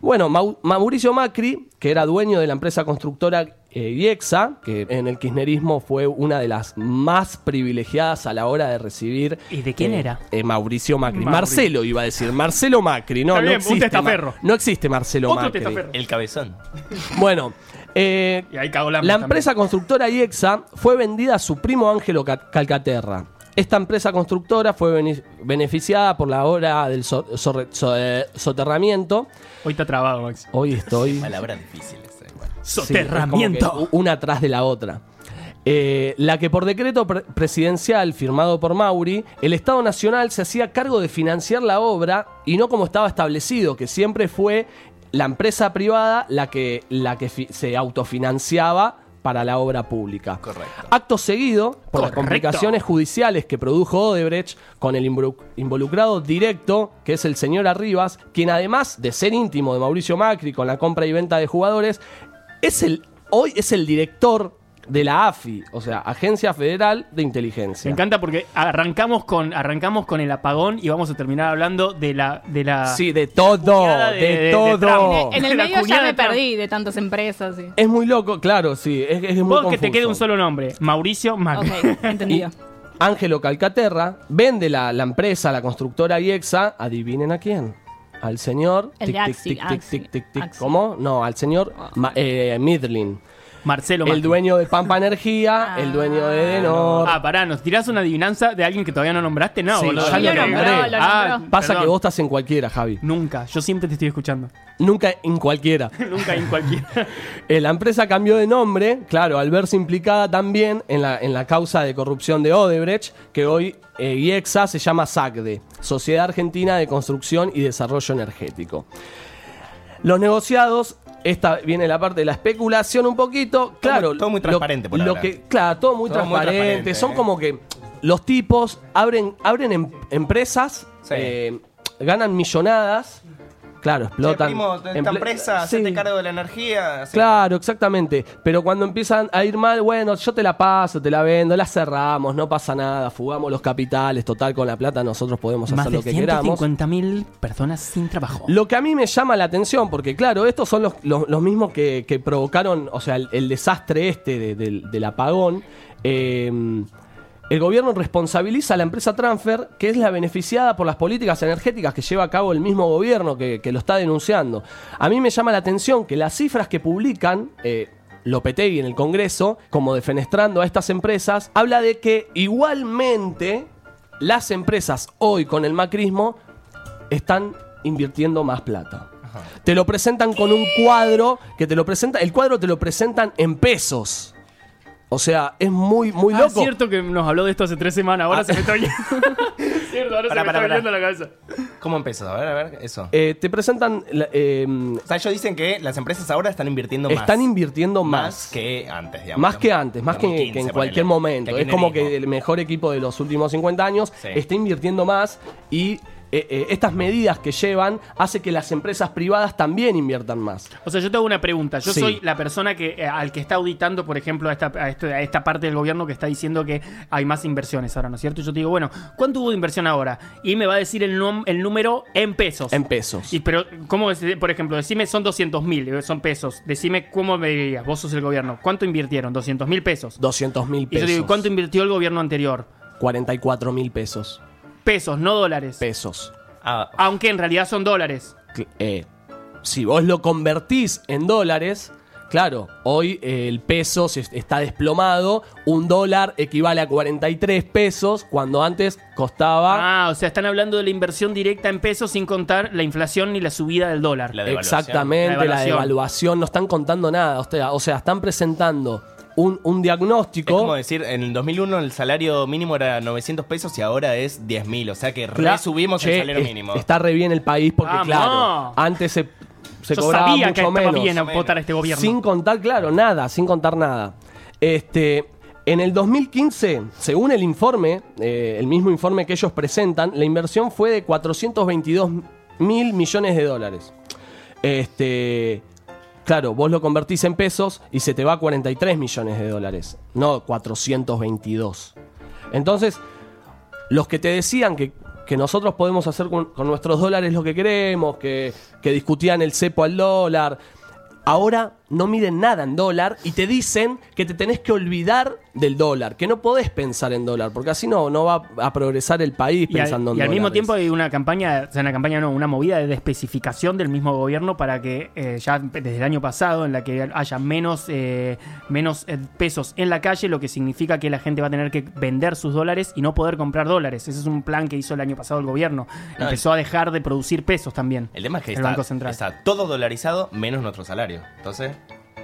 Bueno, Mau- Mauricio Macri, que era dueño de la empresa constructora eh, IEXA, que en el kirchnerismo fue una de las más privilegiadas a la hora de recibir... ¿Y de quién eh, era? eh, Mauricio Macri. Mauri. Marcelo iba a decir, Marcelo Macri, no, Está no bien, un existe. testaferro. Ma- no existe Marcelo Otro Macri. testaferro. El cabezón. Bueno, eh, Y ahí cagó la la empresa constructora IEXA fue vendida a su primo Ángelo Ca- Calcaterra. Esta empresa constructora fue bene- beneficiada por la obra del so- sorre- so- soterramiento. Hoy está trabado, Maxi. Hoy estoy... Palabras difíciles. Sí, Soterramiento. una tras de la otra. Eh, la que por decreto pre- presidencial firmado por Mauri, el Estado Nacional se hacía cargo de financiar la obra y no como estaba establecido, que siempre fue la empresa privada la que, la que se autofinanciaba para la obra pública. Correcto. Acto seguido, por las complicaciones judiciales que produjo Odebrecht con el involu- involucrado directo, que es el señor Arribas, quien además de ser íntimo de Mauricio Macri con la compra y venta de jugadores, es el, hoy es el director de la AFI, o sea, Agencia Federal de Inteligencia. Me encanta porque arrancamos con, arrancamos con el apagón y vamos a terminar hablando de la. De la Sí, de todo, de, de- de- de todo. En el medio ya me perdí de tantas empresas. sí. Es muy loco, claro, sí, es, es muy Vos que te quede un solo nombre: Mauricio Macri. Ok, entendido. Ángelo Calcaterra vende la, la empresa, la constructora IEXA, adivinen a quién. Al señor. El de Axi, tic, tic, tic, tic, tic. Axi. ¿Cómo? No, al señor Ma- eh, Midlin. Marcelo Macri. El dueño de Pampa Energía, el dueño de Edenor. Ah, pará, ¿nos tirás una adivinanza de alguien que todavía no nombraste? No, Sí, boludo. ya lo nombró, nombré. lo Ah. Pasa perdón. que vos estás en cualquiera, Javi. Nunca, yo siempre te estoy escuchando. Nunca en cualquiera. Nunca en cualquiera. Eh, la empresa cambió de nombre, claro, al verse implicada también en la, en la causa de corrupción de Odebrecht, que hoy eh, IEXA se llama SACDE, Sociedad Argentina de Construcción y Desarrollo Energético. Los negociados, esta viene la parte de la especulación un poquito, claro. todo muy lo- transparente por lo que, Claro, todo muy Todo muy transparente. transparente, Son eh. como que los tipos abren, abren em- empresas, Sí. eh, ganan millonadas, claro, Che, explotan. primo, de esta emple- empresa, Sí. cargo de la energía. Claro, exactamente. Pero cuando empiezan a ir mal, bueno, yo te la paso, te la vendo, la cerramos, no pasa nada, fugamos los capitales, total, con la plata nosotros podemos Más hacer de lo que queramos. 150.000 personas sin trabajo. Lo que a mí me llama la atención, porque claro, estos son los, los- los mismos que, que provocaron, o sea, el, el desastre este de- del- del apagón. eh, el gobierno responsabiliza a la empresa Transfer, que es la beneficiada por las políticas energéticas que lleva a cabo el mismo gobierno que, que lo está denunciando. A mí me llama la atención que las cifras que publican... eh, Lopetegui en el Congreso, como defenestrando a estas empresas, habla de que igualmente las empresas hoy con el macrismo están invirtiendo más plata. Te lo presentan con un cuadro que te lo presenta, el cuadro te lo presentan en pesos. O sea, es muy, muy Ah, loco. es cierto que nos habló de esto hace tres semanas, ahora Ah. se me está cierto, ahora Pará, se me pará, está pará. yendo la cabeza. ¿Cómo empiezas? A ver, a ver, eso. Eh, te presentan, la- eh, O sea, ellos dicen que las empresas ahora están invirtiendo más. están invirtiendo más más. que antes, digamos. Más que antes, más que, 2015, que en cualquier momento. Que Es como que el mejor equipo de los últimos 50 años Sí. está invirtiendo más y eh, eh, estas medidas que llevan hace que las empresas privadas también inviertan más. O sea, yo te hago una pregunta. Yo Sí. soy la persona que eh, al que está auditando, por ejemplo, a esta, a, este- a esta parte del gobierno que está diciendo que hay más inversiones ahora, ¿no es cierto? Y yo te digo, bueno, ¿cuánto hubo de inversión ahora? Y me va a decir el, número en pesos. En pesos. Y pero, ¿cómo? Por ejemplo, decime son 200 mil, son pesos. Decime cómo me dirías, vos sos el gobierno. ¿Cuánto invirtieron? 200 mil pesos. 200 mil Y yo pesos. te digo, ¿cuánto invirtió el gobierno anterior? 44 mil pesos. Pesos, no dólares. Pesos. Aunque en realidad son dólares. Cl- eh, si vos lo convertís en dólares, claro, hoy eh, el peso se está desplomado, un dólar equivale a 43 pesos, cuando antes costaba... Ah, o sea, están hablando de la inversión directa en pesos sin contar la inflación ni la subida del dólar. Exactamente, la devaluación. devaluación, no están contando nada, o sea, o sea están presentando un, un diagnóstico... Es como decir, en el 2001 el salario mínimo era 900 pesos y ahora es 10.000. O sea que Cla- resubimos Che, el salario es- mínimo. Está re bien el país porque, claro, antes se, se Yo cobraba sabía mucho que estaba menos. bien a votar a este gobierno. Sin contar, claro, nada, sin contar nada. Este, en el 2015, según el informe, eh, el mismo informe que ellos presentan, la inversión fue de 422 mil millones de dólares. Este, claro, vos lo convertís en pesos y se te va a 43 millones de dólares, no 422. Entonces, los que te decían que, que nosotros podemos hacer con, con nuestros dólares lo que queremos, que, que discutían el cepo al dólar, ahora no miden nada en dólar y te dicen que te tenés que olvidar del dólar, que no podés pensar en dólar, porque así no, no va a progresar el país Y al, pensando en y al mismo dólares. tiempo hay una campaña, o sea, una campaña no, una movida de especificación del mismo gobierno para que eh, ya desde el año pasado en la que haya menos, eh, menos eh, pesos en la calle, lo que significa que la gente va a tener que vender sus dólares y no poder comprar dólares. Ese es un plan que hizo el año pasado el gobierno. No, Empezó a dejar de producir pesos también. El tema es que el está, Banco Central. está todo dolarizado menos nuestro salario. Entonces,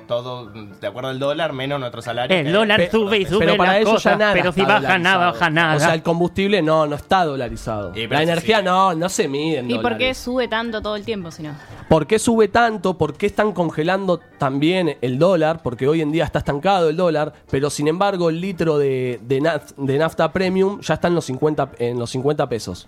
todo de acuerdo al dólar menos nuestro salario. El dólar Pe- sube y sube Pero para cosa, ya nada pero si está baja nada, baja nada. O sea, el combustible no, no está dolarizado. La eso energía no, no se mide en ¿Y por qué sube tanto todo el tiempo si no? ¿Por qué sube tanto? ¿Por qué están congelando también el dólar? Porque hoy en día está estancado el dólar, pero sin embargo el litro de, de, naf- de nafta premium ya está en los 50, en los 50 pesos.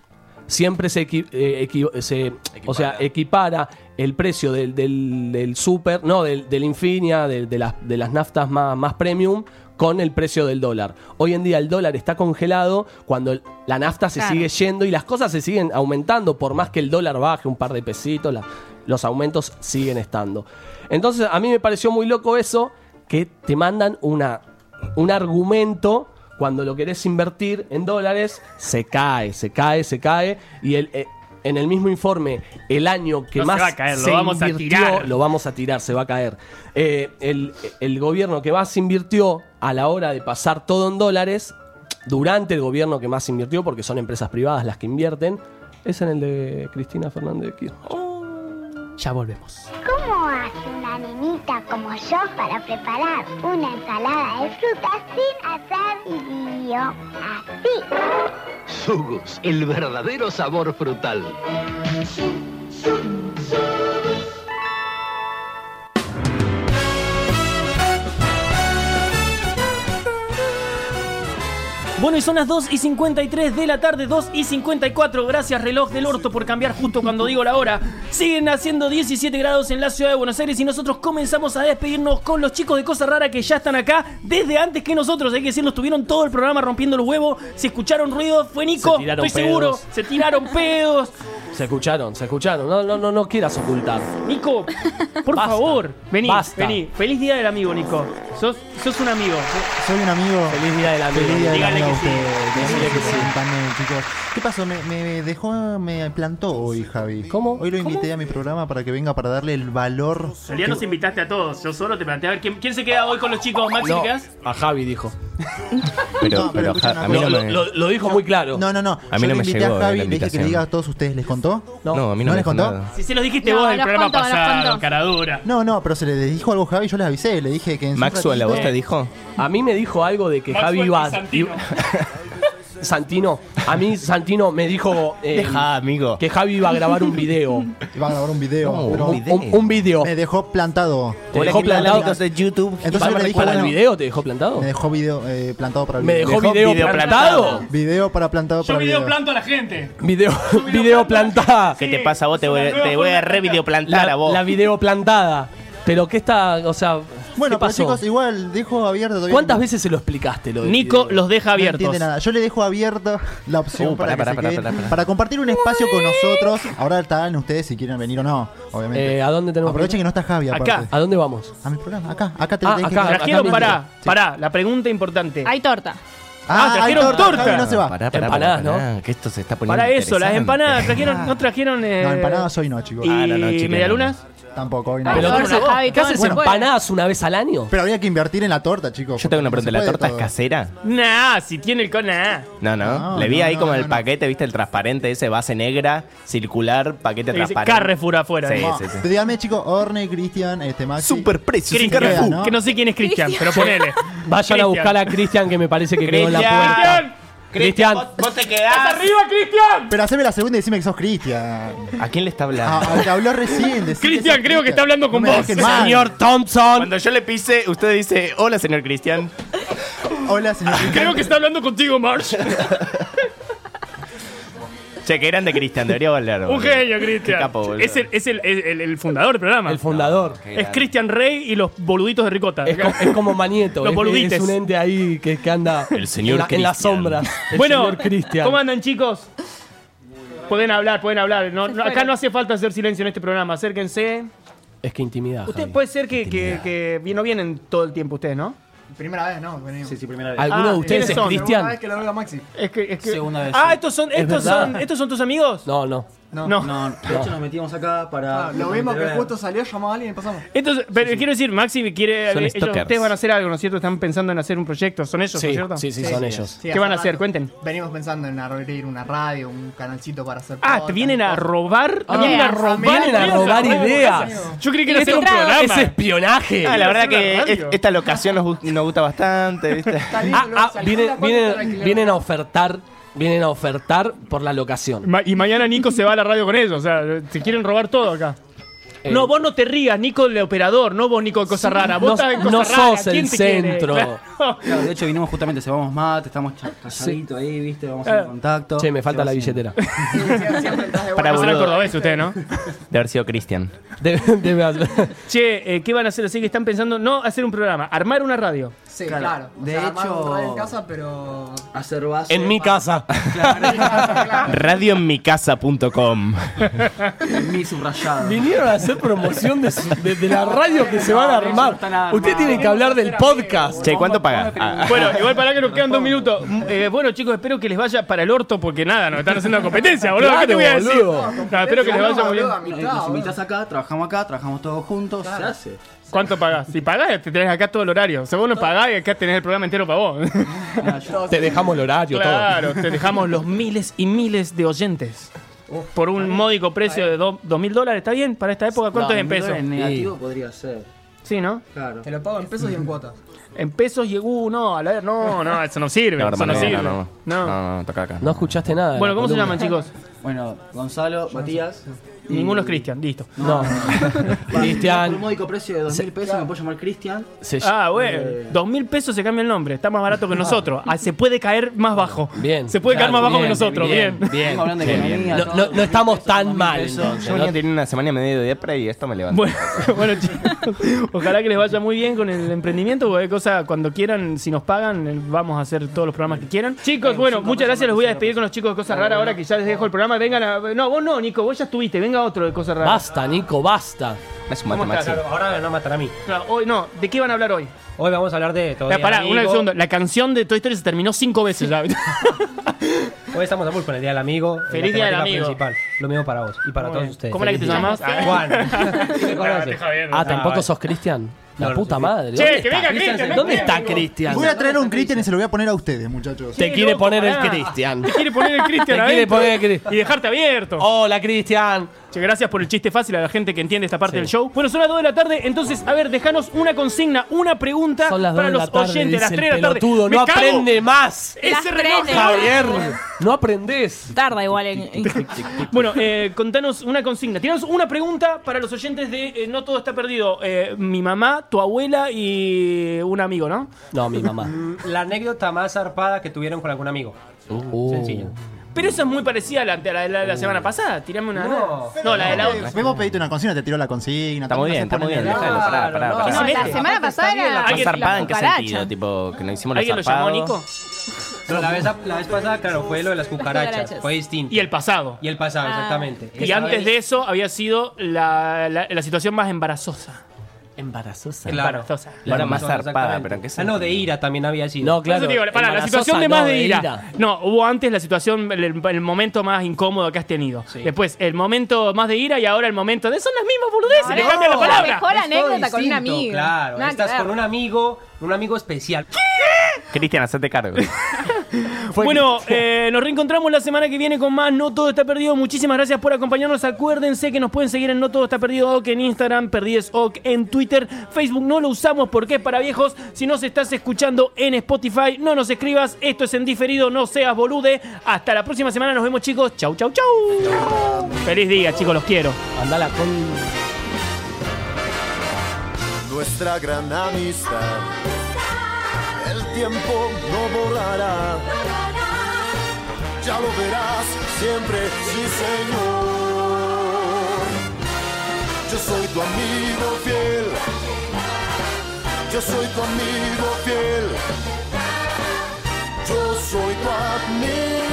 Siempre se, equi- eh, equi- se- o sea, equipara el precio del, del, del super, no, del, del Infinia, de, las, de las naftas más, más premium con el precio del dólar. Hoy en día el dólar está congelado cuando la nafta se Claro. sigue yendo y las cosas se siguen aumentando por más que el dólar baje un par de pesitos, la- los aumentos siguen estando. Entonces a mí me pareció muy loco eso, que te mandan una, un argumento cuando lo querés invertir en dólares, se cae, se cae, se cae y el... eh, en el mismo informe, el año que No se más va a caer, lo se vamos a invirtió- tirar. lo vamos a tirar, se va a caer. Eh, el, el gobierno que más invirtió a la hora de pasar todo en dólares, durante el gobierno que más invirtió, porque son empresas privadas las que invierten, es en el de Cristina Fernández de Kirchner. Ya volvemos. ¿Cómo nenita como yo para preparar una ensalada de frutas sin hacer lío? Así. Sugus, el verdadero sabor frutal. Bueno, y son las 2 y 53 de la tarde, 2 y 54. Gracias, reloj del orto, por cambiar justo cuando digo la hora. Siguen haciendo 17 grados en la ciudad de Buenos Aires y nosotros comenzamos a despedirnos con los chicos de Cosa Rara que ya están acá desde antes que nosotros. Hay que decirlo, estuvieron todo el programa rompiendo los huevos. Si escucharon ruido, fue Nico. Estoy seguro. Se tiraron pedos. Se escucharon, se escucharon. No, no, no, no quieras ocultar. Nico, por favor, vení, Basta. vení. Feliz día del amigo, Nico. Sos, sos un amigo. Soy un amigo. Feliz día del amigo. Feliz día del Dígale amigo a que sí. ustedes. Dígale que sí. También, chicos. ¿Qué pasó? Me, me dejó, me plantó hoy, Javi. ¿Cómo? Hoy lo invité a mi programa para que venga para darle el valor. El día nos invitaste a todos. Yo solo te planteé a ver quién, quién se queda hoy con los chicos. Maxi, No, ¿te quedás? a Javi dijo. Pero, No, pero, escucha ja- una a mí no cosa. me, Lo, lo dijo muy claro. No, no, no. A mí Yo no le me invité llegó, a Javi, le dije que invitación. le diga a todos ustedes. ¿Les contó? no, a mí no, ¿No me les contó? nada. Si se los dijiste No, vos el programa contó, pasado, contó. cara dura. No, no, pero se le dijo algo a Javi, yo le avisé, le dije que en su Maxwell, ¿a vos te dijo? A mí me dijo algo de que Javi Maxwell iba, Bizantino. Santino, a mí Santino me dijo eh, Deja, amigo. que Javi iba a grabar un video. Iba a grabar un video. No, pero un video. Un, un video. Me dejó plantado. ¿Te dejó ¿qué tal, plantado? de YouTube? Entonces ¿Para, yo le dije, para el video te dejó plantado? Me dejó video eh, plantado para el ¿Me video. dejó video, video plantado? plantado. Video para plantado Yo para el video video. planto a la gente. Video, video plantada. ¿Qué te pasa a vos? Te voy, te voy a re videoplantar La, a vos. la video plantada. Pero ¿qué está? O sea, Bueno, ¿qué pero pasó? chicos, igual dejo abierto todavía. ¿Cuántas veces se lo explicaste lo Nico los deja No abiertos. entiende nada. Yo le dejo abierta la opción Uh, para, que se compartir un espacio con nosotros. Ahora están ustedes si quieren venir o no, obviamente. Eh, ¿A dónde tenemos Aprovechen que no está Javi aparte. Acá. ¿A dónde vamos? A mi programa, acá, acá te Ah, tenés acá, que Trajeron, mismo. pará, Sí. pará, la pregunta importante. Hay torta. Ah, hay trajeron torta. Javi no se va. Pará, pará, Empanadas, pará, pará, Que esto se está poniendo Para eso, las empanadas trajeron, no trajeron. Eh, No, empanadas hoy no, chicos. ¿Y Ah, no, no, medialunas? Tampoco, hoy no. Pero Torta, ¿qué haces- Javi, ¿qué todo haces se puede. empanadas una vez al año? Pero habría que invertir en la torta, chicos. Yo tengo una pregunta. ¿La torta es casera? Nah, si tiene el con nah. No, no. No, Le vi no, ahí no, como no, el no. paquete, ¿viste? El transparente ese, base negra, circular, paquete Dice transparente. Carrefour afuera. Sí, ¿no? sí, sí. Dígame, chicos, Orne, Cristian, este Maxi. Super precio. Carrefour. ¿no? que no sé quién es Cristian, pero ponele. Vayan a buscar a Cristian que me parece que quedó en la Cristian. puerta. Cristian, vos, vos te ¡Estás quedás. arriba, Cristian! Pero haceme la segunda y decime que sos Cristian. ¿A quién le está Ah, hablando? al que habló recién. Cristian, creo que está hablando con No vos. señor Thompson. Cuando yo le pise, usted dice, hola, señor Cristian. Hola, señor Cristian. Creo que está hablando contigo, Marsh. Che, que grande Cristian, debería hablar. Un genio, Qué Cristian. Es, el, es el, el- el fundador del programa. El fundador. es Cristian Rey y los boluditos de Ricota. Es, co- es como Manieto. Los es- boludites. Es un ente ahí que, que anda El señor en, la- en las sombras. El bueno, señor Cristian. ¿cómo andan, chicos? Pueden hablar, pueden hablar. No- no- acá no hace falta hacer silencio en este programa. Acérquense. Es que intimidad. Usted Javi. puede ser que, que, que no vienen todo el tiempo ustedes, ¿no? Primera vez, ¿no? Venimos. Sí, sí, primera vez. ¿Alguno Ah, de ustedes ¿quiénes es? Cristian? Segunda vez que lo veo a Maxi. Es que, es que... Segunda vez, Ah, sí. estos son, Es estos verdad. son, estos son tus amigos. No, no. No. No. No, de hecho nos metimos acá para. Ah, lo vimos que justo salió, llamó a alguien y pasamos. Entonces, pero quiero decir, Maxi quiere. Son ellos- stalkers. ustedes van a hacer algo, ¿no es cierto? Están pensando en hacer un proyecto. ¿Son ellos, Sí, ¿no es cierto? sí, sí, Sí, son sí, ellos. sí, ¿Qué van a hace hacer? Cuenten. Venimos pensando en abrir una radio, un canalcito para hacer. Ah, te vienen a cosas. robar. Ah, vienen a robar. vienen a ideas, robar ideas. Yo creí que era hacer un programa. Es espionaje. Ah, la verdad que esta locación nos, gu- nos gusta bastante, ¿viste? Está lindo, Ah, ah, vienen a ofertar. Vienen a ofertar por la locación. Ma- y mañana Nico se va a la radio con ellos. O sea, te quieren robar todo acá. Eh, no, vos no te rías, Nico el operador, no vos, Nico de Cosa Rara. Vos no- estás en Cosa no Rara. sos el ¿Quién te quiere? centro. Claro. De hecho vinimos justamente, se vamos mate, estamos cha- calladitos ahí, viste, vamos Eh. en contacto. Che, me falta la billetera. Para boludo. cordobés usted, ¿no? De haber sido Cristian. Debe- debe haber- che, eh, ¿qué van a hacer? Así que están pensando no hacer un programa, armar una radio. Sí, Claro. claro. O De sea, armar hecho- un radio en casa, pero. Hacer base. en mi casa. Radioenmicasa.com En mi subrayado. Vinieron a hacer promoción de, su- de- de la radio que se van a No, armar. están armados. Usted tiene que hablar del podcast. Che, ¿cuánto paga? Ah, Bueno, igual para que nos quedan dos minutos. Mm, eh, bueno, chicos, espero que les vaya para el orto porque nada, nos están haciendo la competencia, boludo. ¿Qué te voy a Claro, decir? No, espero que les vaya muy bien. mitad, y Nos invitas acá, trabajamos acá, trabajamos todos juntos, se hace. ¿Cuánto pagás? Si pagás, te tenés acá todo el horario. Si vos no pagás, acá tenés el programa entero para vos. Te dejamos el horario, Claro, te dejamos los miles y miles de oyentes. Por un módico precio de do- dos mil dólares, ¿está bien? Para esta época, ¿cuánto No, es en pesos? En negativo podría ser. Sí, ¿no? Claro. Te lo pago en pesos y en cuotas. En pesos y uh, no, a ver, no, no, eso no sirve. No, eso no no, sirve. no, no. No. No, no, toca acá. No escuchaste nada. Bueno, la ¿cómo se llaman, chicos? Bueno, Gonzalo, Matías. Y- Ninguno es Cristian, listo. No. Por Cristian. un módico precio de dos mil pesos me puedo llamar Cristian. se- Ah, bueno, dos mil pesos se cambia el nombre, está más barato que nosotros. Ah, se puede caer más bajo. Bien. Se puede caer Claro, más bajo que nosotros, bien. bien. Estamos hablando de bien. economía. No, todo, no- no estamos tan 2.000 mal. pesos. entonces, Yo ¿no? venía teniendo una semana y media de depre y esto me levanta. Bueno, bueno, chicos, ojalá que les vaya muy bien con el emprendimiento. Cualquier cosa, cuando quieran, si nos pagan, eh, vamos a hacer todos los programas que quieran. Chicos, bueno, muchas gracias. Los voy a despedir con los chicos de Cosas Raras ahora que ya les dejo el programa. Vengan a. No, vos no, Nico, vos ya estuviste. Venga otro de Cosas Raras. Basta, Nico, basta. Es un ¿Cómo mate. Ahora me va a matar a mí. Claro, hoy no, ¿de qué van a hablar hoy? Hoy vamos a hablar de todo. Pará, pará, un segundo. La canción de Toy Story se terminó cinco veces ya. Hoy estamos a full con el Día del Amigo. Feliz Día del temática Amigo. Principal. Lo mismo para vos y para Muy todos bien. ustedes. ¿Cómo era que te Feliz día. llamas? Juan. Sí me conoces. Ah, ¿tampoco sos Cristian? La No, puta madre. Che, ¿Dónde que está venga Cristian? Cristian, ¿Dónde está Cristian? Voy a traer un Cristian y se lo voy a poner a ustedes, muchachos. Te quiere loco, poner el pará. Cristian. Te quiere poner el Cristian Te quiere adentro poner el Cri- y dejarte abierto. Hola, Cristian. Che, gracias por el chiste fácil a la gente que entiende esta parte Sí. del show. Bueno, son las 2 de la tarde, entonces, a ver, dejanos una consigna, una pregunta Son las dos para de los la tarde, oyentes, las dice 3 de la tarde. pelotudo, ¡Me no cago! aprende más. Ese reloj. Javier, no aprendés. Tarda igual en. en- Bueno, eh, contanos una consigna. Tiranos una pregunta para los oyentes de eh, No Todo Está Perdido. Eh, mi mamá, tu abuela y un amigo, ¿no? No, mi mamá. La anécdota más zarpada que tuvieron con algún amigo. Uh. Sencillo. Pero eso es muy parecida a la, a la de la, la semana pasada. Tirame una. No. no la de la otra. Pediste una consigna, te tiró la consigna. Está muy bien, está muy bien. Déjalo, pará, pará, pará. No, la semana pasada era ¿Más ¿Alguien- zarpada en qué sentido? Tipo, que no hicimos lo ¿Alguien lo llamó. Nico? No, la, vez, la vez pasada, claro, fue lo de las cucarachas. cucarachas. Fue distinto. Y el pasado. Y el pasado, Ah. exactamente. Y antes vez- de eso había sido la, la, la situación más embarazosa. Embarazosa. Claro. Embarazosa. La más zarpada, pero ¿en qué Ah, no, de ira también había sido. No, claro. eso te digo, para, la embarazosa situación de no, más de de ira. ira. No, hubo antes la situación, el, el momento más incómodo que has tenido. Después, el momento más de ira y ahora el momento de. Son las mismas boludeces, le No, cambian la la palabra. mejor anécdota con un amigo. Claro, Nada que estás ver. con un amigo, un amigo especial. Cristian, hacete cargo. Bueno, eh, nos reencontramos la semana que viene con más No Todo Está Perdido. Muchísimas gracias por acompañarnos. Acuérdense que nos pueden seguir en No Todo Está Perdido OK en Instagram, Perdides OK en Twitter. Facebook no lo usamos porque es para viejos. Si nos estás escuchando en Spotify, no nos escribas. Esto es en diferido, no seas bolude. Hasta la próxima semana. Nos vemos, chicos. Chau, chau, chau. Feliz día, chicos. Los quiero. Andala con. Nuestra gran amistad, el tiempo no borrará. Ya lo verás siempre, sí señor. Yo soy tu amigo fiel. Yo soy tu amigo fiel. Yo soy tu amigo.